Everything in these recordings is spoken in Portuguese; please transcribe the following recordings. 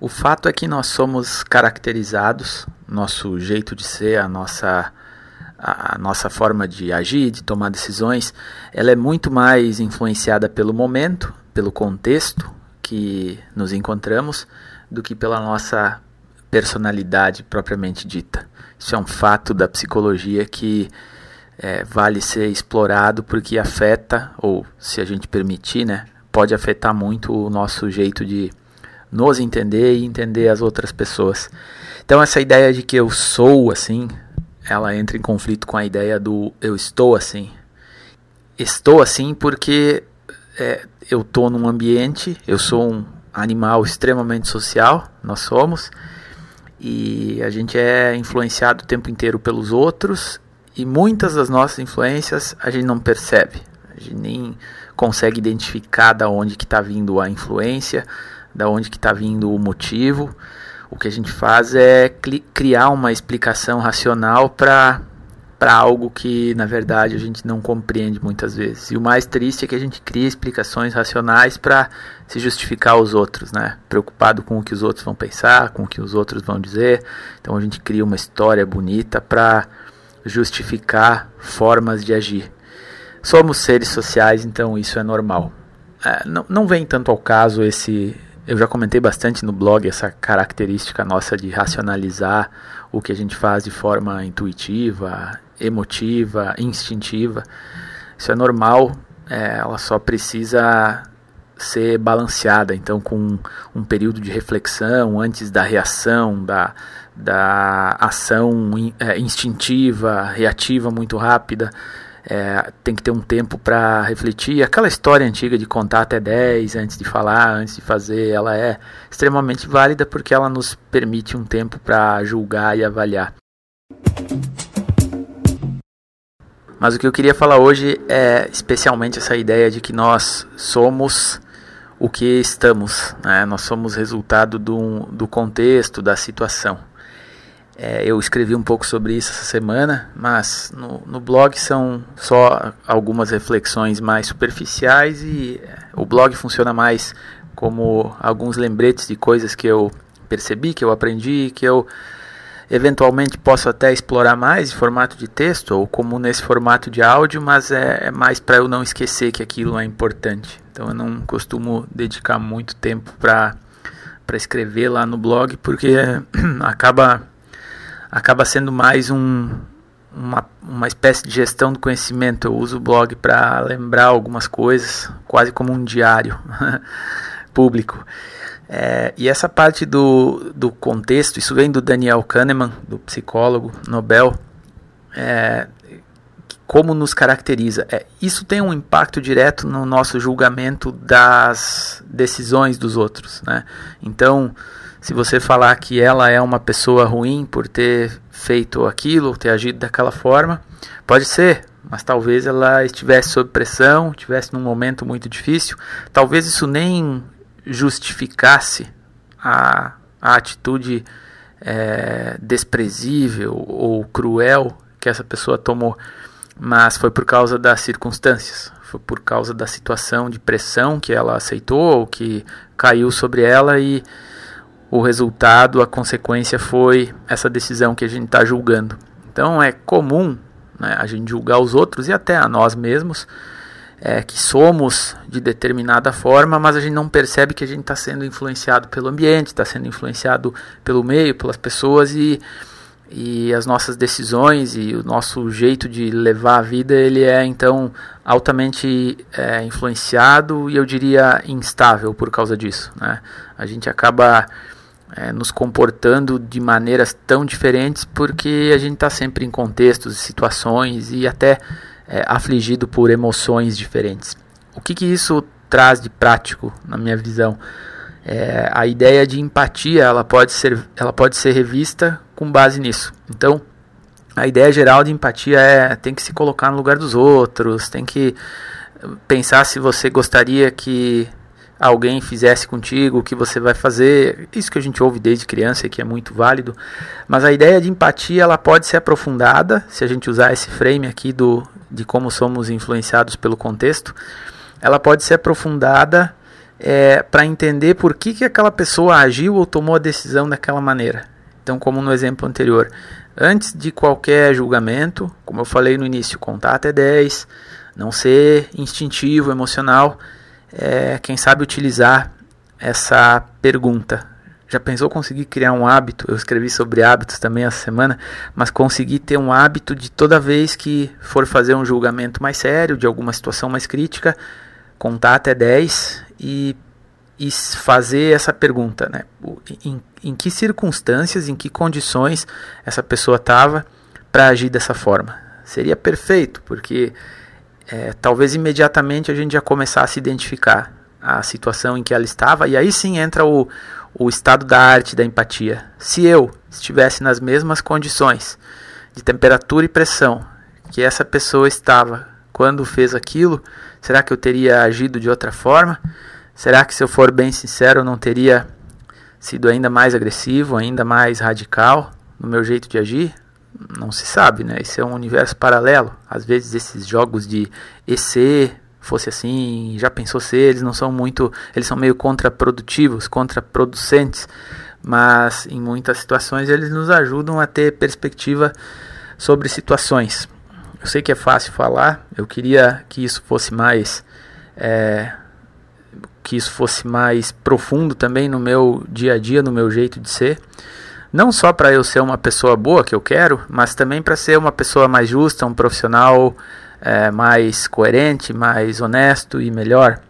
O fato é que nós somos caracterizados, nosso jeito de ser, a nossa a nossa forma de agir, de tomar decisões, ela é muito mais influenciada pelo momento, pelo contexto que nos encontramos, do que pela nossa personalidade propriamente dita. Isso é um fato da psicologia que é, vale ser explorado porque afeta, ou se a gente permitir, né, pode afetar muito o nosso jeito de nos entender e entender as outras pessoas. Então essa ideia de que eu sou assim, ela entra em conflito com a ideia do eu estou assim. Estou assim porque é, eu estou num ambiente, eu sou um animal extremamente social, nós somos, e a gente é influenciado o tempo inteiro pelos outros, e muitas das nossas influências a gente não percebe, a gente nem consegue identificar da onde que está vindo a influência, da onde que está vindo o motivo. O que a gente faz é criar uma explicação racional para para algo que na verdade a gente não compreende muitas vezes. E o mais triste é que a gente cria explicações racionais para se justificar aos outros, né? Preocupado com o que os outros vão pensar, com o que os outros vão dizer. Então a gente cria uma história bonita para justificar formas de agir. Somos seres sociais, então isso é normal. É, não, não vem tanto ao caso esse eu já comentei bastante no blog essa característica nossa de racionalizar o que a gente faz de forma intuitiva, emotiva, instintiva. Isso é normal, é, ela só precisa ser balanceada. Então, com um período de reflexão antes da reação, da, da ação é, instintiva, reativa muito rápida é, tem que ter um tempo para refletir. Aquela história antiga de contar até 10 antes de falar, antes de fazer, ela é extremamente válida porque ela nos permite um tempo para julgar e avaliar. Mas o que eu queria falar hoje é especialmente essa ideia de que nós somos o que estamos, né? nós somos resultado do, do contexto, da situação. É, eu escrevi um pouco sobre isso essa semana, mas no, no, blog são só algumas reflexões mais superficiais e é, o blog funciona mais como alguns lembretes de coisas que eu percebi, que eu aprendi, que eu eventualmente posso até explorar mais em formato de texto ou como nesse formato de áudio, mas é, é mais para eu não esquecer que aquilo é importante. Então eu não costumo dedicar muito tempo para para escrever lá no blog porque acaba acaba sendo mais um, uma, uma espécie de gestão do conhecimento. Eu uso o blog para lembrar algumas coisas, quase como um diário público. É, e essa parte do, do contexto, isso vem do Daniel Kahneman, do psicólogo Nobel, é, como nos caracteriza. É, isso tem um impacto direto no nosso julgamento das decisões dos outros. Né? Então, se você falar que ela é uma pessoa ruim por ter feito aquilo, ter agido daquela forma, pode ser, mas talvez ela estivesse sob pressão, estivesse num momento muito difícil, talvez isso nem justificasse a, a atitude é, desprezível ou cruel que essa pessoa tomou, mas foi por causa das circunstâncias, foi por causa da situação de pressão que ela aceitou, ou que caiu sobre ela e o resultado, a consequência foi essa decisão que a gente está julgando. Então é comum né, a gente julgar os outros e até a nós mesmos é, que somos de determinada forma, mas a gente não percebe que a gente está sendo influenciado pelo ambiente, está sendo influenciado pelo meio, pelas pessoas e, e as nossas decisões e o nosso jeito de levar a vida ele é então altamente é, influenciado e eu diria instável por causa disso. Né? A gente acaba é, nos comportando de maneiras tão diferentes porque a gente está sempre em contextos, situações e até é, afligido por emoções diferentes. O que, que isso traz de prático, na minha visão? É, a ideia de empatia ela pode, ser, ela pode ser revista com base nisso. Então, a ideia geral de empatia é tem que se colocar no lugar dos outros, tem que pensar se você gostaria que alguém fizesse contigo, o que você vai fazer. Isso que a gente ouve desde criança e que é muito válido. Mas a ideia de empatia ela pode ser aprofundada se a gente usar esse frame aqui do de como somos influenciados pelo contexto. Ela pode ser aprofundada é, para entender por que, que aquela pessoa agiu ou tomou a decisão daquela maneira. Então, como no exemplo anterior, antes de qualquer julgamento, como eu falei no início, contar até 10, não ser instintivo, emocional, é, quem sabe utilizar essa pergunta. Já pensou conseguir criar um hábito? Eu escrevi sobre hábitos também essa semana, mas conseguir ter um hábito de toda vez que for fazer um julgamento mais sério, de alguma situação mais crítica, contar até 10 e, e fazer essa pergunta, né? Em, em que circunstâncias, em que condições essa pessoa estava para agir dessa forma? Seria perfeito, porque é, talvez imediatamente a gente já começasse a identificar a situação em que ela estava, e aí sim entra o, o estado da arte da empatia. Se eu estivesse nas mesmas condições de temperatura e pressão que essa pessoa estava quando fez aquilo, será que eu teria agido de outra forma? Será que, se eu for bem sincero, eu não teria sido ainda mais agressivo, ainda mais radical no meu jeito de agir? Não se sabe, né? Isso é um universo paralelo. Às vezes esses jogos de EC fosse assim, já pensou se eles não são muito, eles são meio contraprodutivos, contraproducentes, mas em muitas situações eles nos ajudam a ter perspectiva sobre situações. Eu sei que é fácil falar, eu queria que isso fosse mais é, que isso fosse mais profundo também no meu dia a dia, no meu jeito de ser. Não só para eu ser uma pessoa boa que eu quero, mas também para ser uma pessoa mais justa, um profissional é, mais coerente, mais honesto e melhor.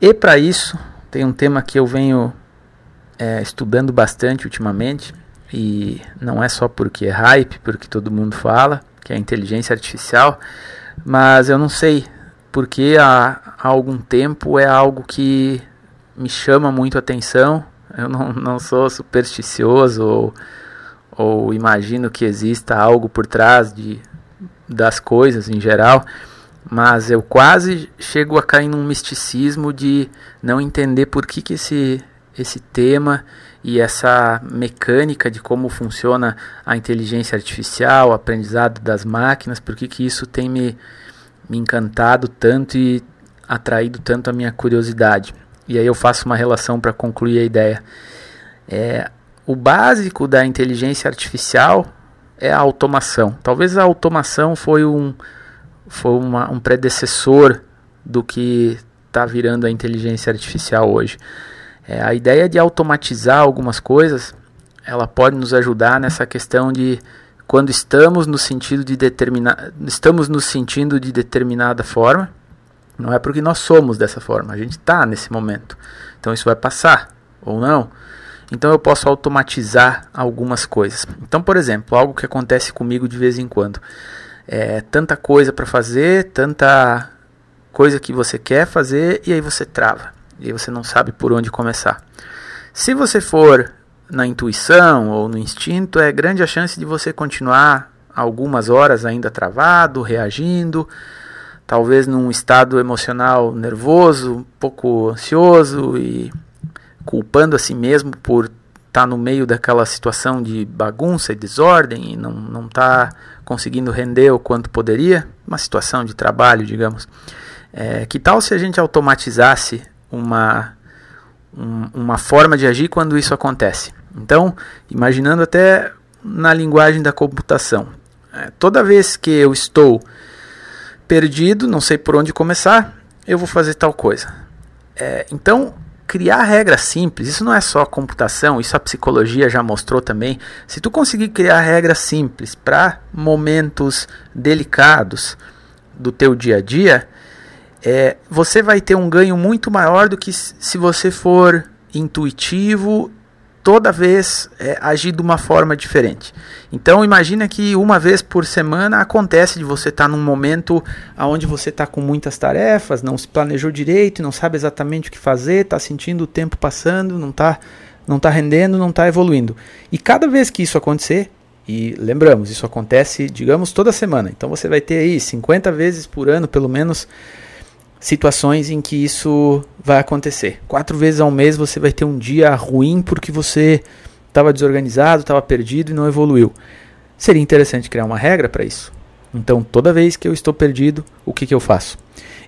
E para isso, tem um tema que eu venho é, estudando bastante ultimamente, e não é só porque é hype, porque todo mundo fala, que é a inteligência artificial, mas eu não sei porque há, há algum tempo é algo que me chama muito a atenção. Eu não, não sou supersticioso ou, ou imagino que exista algo por trás de das coisas em geral, mas eu quase chego a cair num misticismo de não entender por que, que esse, esse tema e essa mecânica de como funciona a inteligência artificial, o aprendizado das máquinas, por que, que isso tem me, me encantado tanto e atraído tanto a minha curiosidade. E aí eu faço uma relação para concluir a ideia. É, o básico da inteligência artificial é a automação. Talvez a automação foi um, foi uma, um predecessor do que está virando a inteligência artificial hoje. É, a ideia de automatizar algumas coisas, ela pode nos ajudar nessa questão de quando estamos no sentido de determinar, estamos nos sentindo de determinada forma, não é porque nós somos dessa forma, a gente está nesse momento. Então isso vai passar ou não. Então eu posso automatizar algumas coisas. Então, por exemplo, algo que acontece comigo de vez em quando. É tanta coisa para fazer, tanta coisa que você quer fazer e aí você trava. E aí você não sabe por onde começar. Se você for na intuição ou no instinto, é grande a chance de você continuar algumas horas ainda travado, reagindo, talvez num estado emocional nervoso, um pouco ansioso e culpando a si mesmo por estar tá no meio daquela situação de bagunça e desordem e não não tá conseguindo render o quanto poderia, uma situação de trabalho, digamos. É, que tal se a gente automatizasse uma um, uma forma de agir quando isso acontece? Então, imaginando até na linguagem da computação, é, toda vez que eu estou perdido, não sei por onde começar, eu vou fazer tal coisa. É, então, criar regras simples, isso não é só computação, isso a psicologia já mostrou também. Se tu conseguir criar regras simples para momentos delicados do teu dia a dia, é, você vai ter um ganho muito maior do que se você for intuitivo toda vez é, agir de uma forma diferente. Então imagina que uma vez por semana acontece de você estar tá num momento onde você está com muitas tarefas, não se planejou direito, não sabe exatamente o que fazer, está sentindo o tempo passando, não está não tá rendendo, não está evoluindo. E cada vez que isso acontecer, e lembramos, isso acontece, digamos, toda semana. Então você vai ter aí 50 vezes por ano, pelo menos, situações em que isso vai acontecer. Quatro vezes ao mês você vai ter um dia ruim porque você estava desorganizado, estava perdido e não evoluiu. Seria interessante criar uma regra para isso. Então, toda vez que eu estou perdido, o que, que eu faço?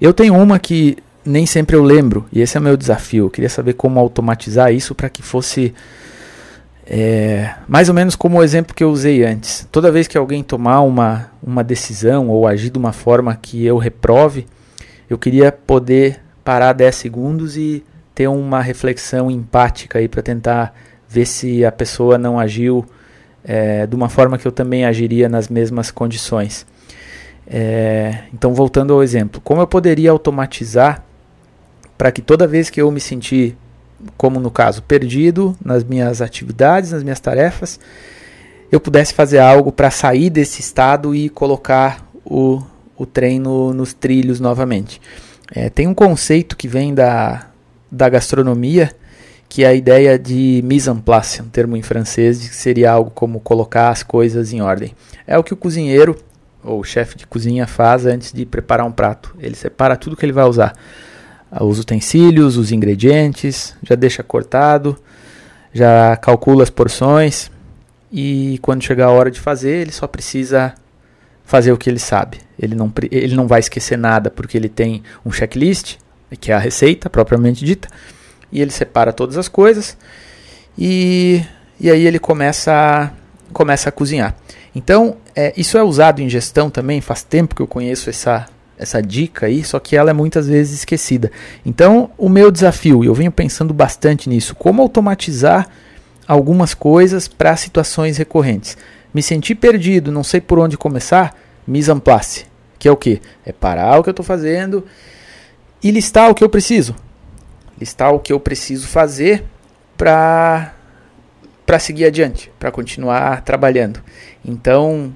Eu tenho uma que nem sempre eu lembro, e esse é o meu desafio. Eu queria saber como automatizar isso para que fosse é, mais ou menos como o exemplo que eu usei antes. Toda vez que alguém tomar uma, uma decisão ou agir de uma forma que eu reprove, eu queria poder parar 10 segundos e ter uma reflexão empática aí para tentar ver se a pessoa não agiu é, de uma forma que eu também agiria nas mesmas condições. É, então, voltando ao exemplo, como eu poderia automatizar para que toda vez que eu me sentir, como no caso, perdido nas minhas atividades, nas minhas tarefas, eu pudesse fazer algo para sair desse estado e colocar o, o trem no, nos trilhos novamente. É, tem um conceito que vem da, da gastronomia, que é a ideia de mise en place, um termo em francês, que seria algo como colocar as coisas em ordem. É o que o cozinheiro ou chefe de cozinha faz antes de preparar um prato. Ele separa tudo que ele vai usar os utensílios, os ingredientes, já deixa cortado, já calcula as porções e quando chegar a hora de fazer, ele só precisa fazer o que ele sabe. Ele não, ele não vai esquecer nada porque ele tem um checklist, que é a receita propriamente dita, e ele separa todas as coisas e, e aí ele começa a, começa a cozinhar. Então, é, isso é usado em gestão também, faz tempo que eu conheço essa, essa dica aí, só que ela é muitas vezes esquecida. Então, o meu desafio, e eu venho pensando bastante nisso, como automatizar algumas coisas para situações recorrentes. Me senti perdido, não sei por onde começar, mise en place, que é o que? É parar o que eu estou fazendo e listar o que eu preciso. Listar o que eu preciso fazer para para seguir adiante, para continuar trabalhando. Então,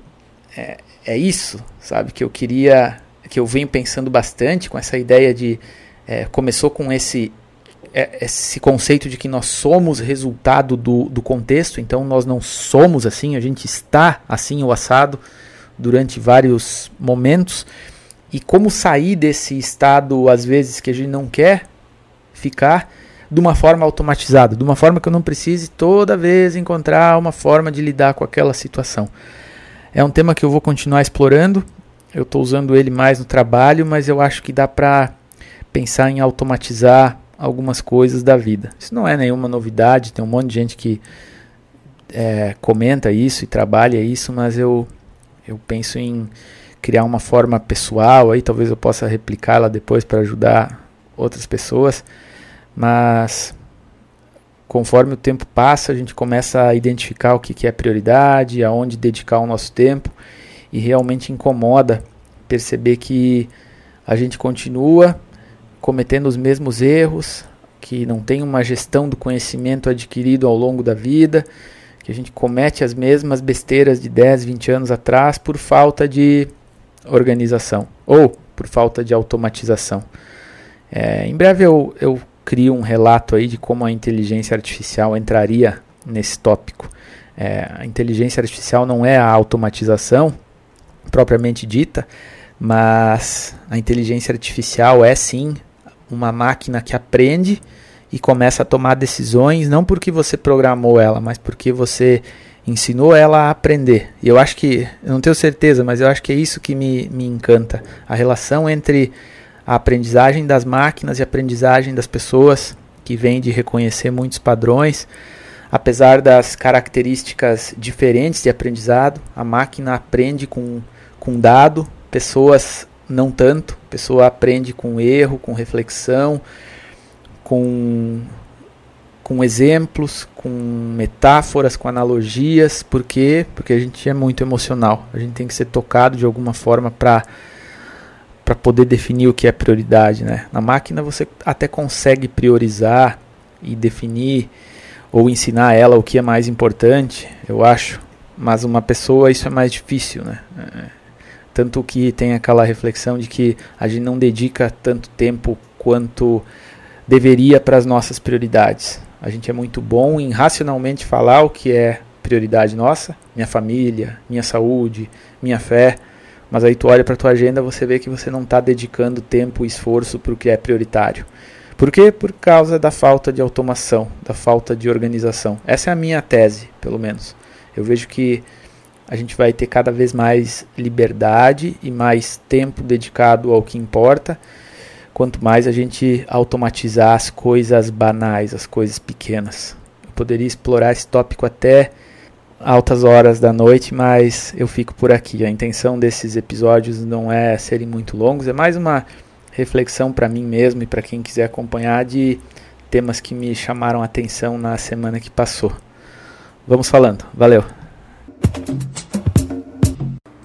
é, é isso, sabe, que eu queria que eu venho pensando bastante com essa ideia de é, começou com esse esse conceito de que nós somos resultado do, do contexto, então nós não somos assim, a gente está assim o assado durante vários momentos e como sair desse estado às vezes que a gente não quer ficar de uma forma automatizada, de uma forma que eu não precise toda vez encontrar uma forma de lidar com aquela situação. É um tema que eu vou continuar explorando eu estou usando ele mais no trabalho, mas eu acho que dá para pensar em automatizar algumas coisas da vida. Isso não é nenhuma novidade, tem um monte de gente que é, comenta isso e trabalha isso, mas eu, eu penso em criar uma forma pessoal, aí talvez eu possa replicá-la depois para ajudar outras pessoas, mas conforme o tempo passa, a gente começa a identificar o que, que é prioridade, aonde dedicar o nosso tempo e realmente incomoda perceber que a gente continua cometendo os mesmos erros, que não tem uma gestão do conhecimento adquirido ao longo da vida, que a gente comete as mesmas besteiras de 10, 20 anos atrás por falta de organização ou por falta de automatização. É, em breve eu, eu crio um relato aí de como a inteligência artificial entraria nesse tópico. É, a inteligência artificial não é a automatização, propriamente dita, mas a inteligência artificial é sim uma máquina que aprende e começa a tomar decisões, não porque você programou ela, mas porque você ensinou ela a aprender. E eu acho que, eu não tenho certeza, mas eu acho que é isso que me, me encanta. A relação entre a aprendizagem das máquinas e a aprendizagem das pessoas, que vem de reconhecer muitos padrões. Apesar das características diferentes de aprendizado, a máquina aprende com com dado, pessoas não tanto, pessoa aprende com erro, com reflexão, com com exemplos, com metáforas, com analogias, por quê? Porque a gente é muito emocional. A gente tem que ser tocado de alguma forma para para poder definir o que é prioridade, né? Na máquina você até consegue priorizar e definir ou ensinar ela o que é mais importante, eu acho, mas uma pessoa isso é mais difícil, né? É, tanto que tem aquela reflexão de que a gente não dedica tanto tempo quanto deveria para as nossas prioridades. A gente é muito bom em racionalmente falar o que é prioridade nossa, minha família, minha saúde, minha fé, mas aí tu olha para tua agenda, você vê que você não está dedicando tempo e esforço para o que é prioritário. Por quê? Por causa da falta de automação, da falta de organização. Essa é a minha tese, pelo menos. Eu vejo que a gente vai ter cada vez mais liberdade e mais tempo dedicado ao que importa, quanto mais a gente automatizar as coisas banais, as coisas pequenas. Eu poderia explorar esse tópico até altas horas da noite, mas eu fico por aqui. A intenção desses episódios não é serem muito longos, é mais uma reflexão para mim mesmo e para quem quiser acompanhar de temas que me chamaram a atenção na semana que passou. Vamos falando. Valeu. Thank you.